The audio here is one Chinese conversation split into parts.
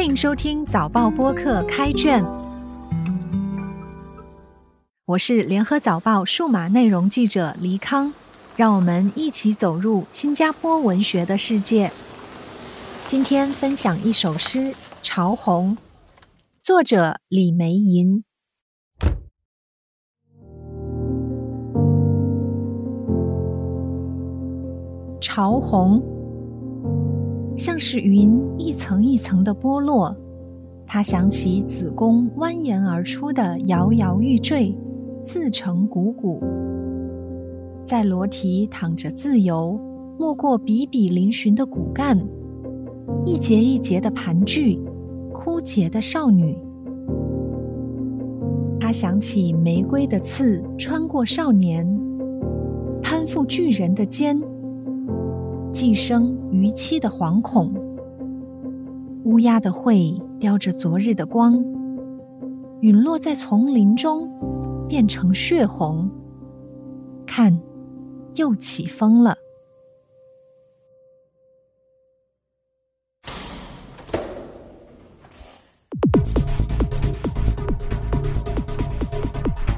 欢迎收听早报播客开卷，我是联合早报数码内容记者黎康，让我们一起走入新加坡文学的世界。今天分享一首诗《潮红》，作者李梅吟。潮红。像是云一层一层的剥落，他想起子宫蜿蜒而出的摇摇欲坠，自成汩汩。在裸体躺着自由，没过比比嶙峋的骨干，一节一节的盘踞，枯竭的少女。他想起玫瑰的刺穿过少年，攀附巨人的肩。寄生逾期的惶恐，乌鸦的喙叼着昨日的光，陨落在丛林中，变成血红。看，又起风了。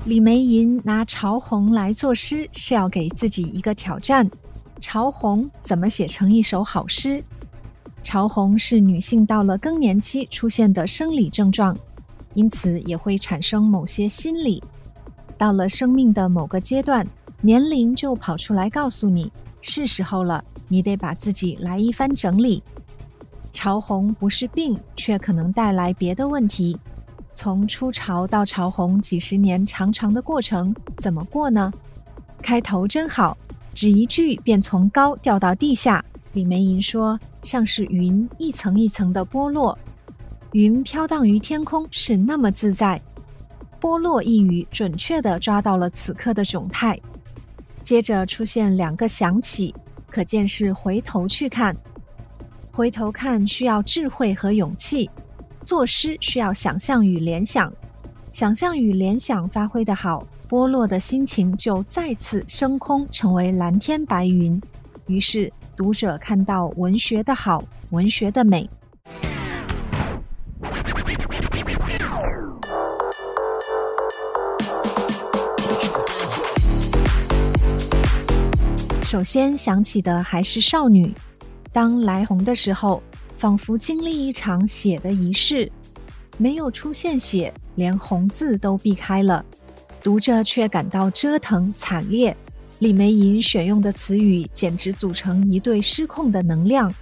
李梅吟拿潮红来作诗，是要给自己一个挑战。潮红怎么写成一首好诗？潮红是女性到了更年期出现的生理症状，因此也会产生某些心理。到了生命的某个阶段，年龄就跑出来告诉你是时候了，你得把自己来一番整理。潮红不是病，却可能带来别的问题。从初潮到潮红几十年长长的过程，怎么过呢？开头真好。只一句便从高掉到地下。李梅吟说：“像是云一层一层的剥落，云飘荡于天空是那么自在。剥落一语准确地抓到了此刻的窘态。接着出现两个想起，可见是回头去看。回头看需要智慧和勇气。作诗需要想象与联想，想象与联想发挥的好。”剥落的心情就再次升空，成为蓝天白云。于是读者看到文学的好，文学的美。首先想起的还是少女，当来红的时候，仿佛经历一场血的仪式，没有出现血，连红字都避开了。读着却感到折腾惨烈。李梅吟选用的词语简直组成一对失控的能量：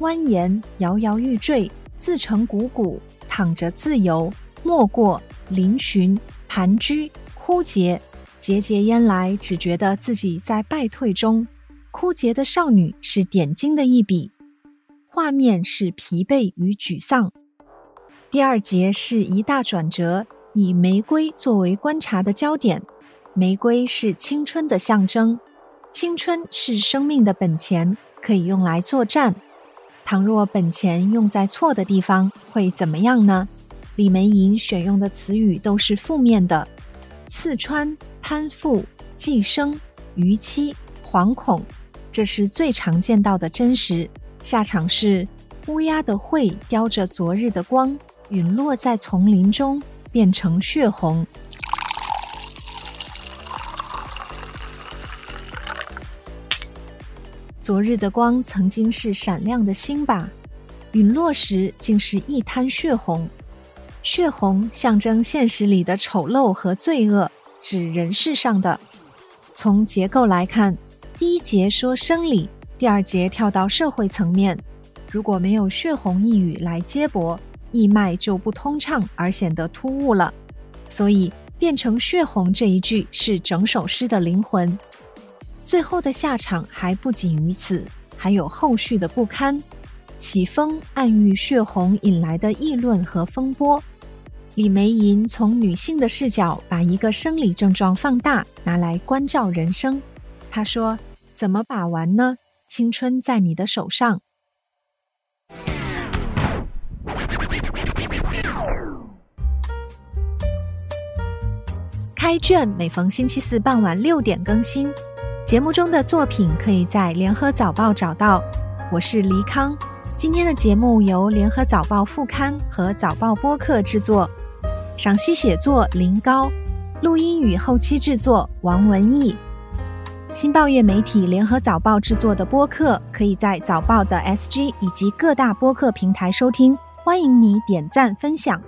蜿蜒、摇摇欲坠、自成汩汩、躺着自由、没过、嶙峋、盘踞、枯竭。节节烟来，只觉得自己在败退中。枯竭的少女是点睛的一笔，画面是疲惫与沮丧。第二节是一大转折。以玫瑰作为观察的焦点，玫瑰是青春的象征，青春是生命的本钱，可以用来作战。倘若本钱用在错的地方，会怎么样呢？李梅吟选用的词语都是负面的：刺穿、攀附、寄生、逾期、惶恐，这是最常见到的真实。下场是乌鸦的喙叼着昨日的光，陨落在丛林中。变成血红。昨日的光曾经是闪亮的星吧？陨落时竟是一滩血红。血红象征现实里的丑陋和罪恶，指人世上的。从结构来看，第一节说生理，第二节跳到社会层面。如果没有血红一语来接驳。义脉就不通畅，而显得突兀了。所以变成血红这一句是整首诗的灵魂。最后的下场还不仅于此，还有后续的不堪。起风暗喻血红引来的议论和风波。李梅吟从女性的视角把一个生理症状放大，拿来关照人生。她说：“怎么把玩呢？青春在你的手上。”开卷每逢星期四傍晚六点更新，节目中的作品可以在联合早报找到。我是黎康。今天的节目由联合早报副刊和早报播客制作，赏析写作林高，录音与后期制作王文义。新报业媒体联合早报制作的播客，可以在早报的 SG 以及各大播客平台收听，欢迎你点赞分享。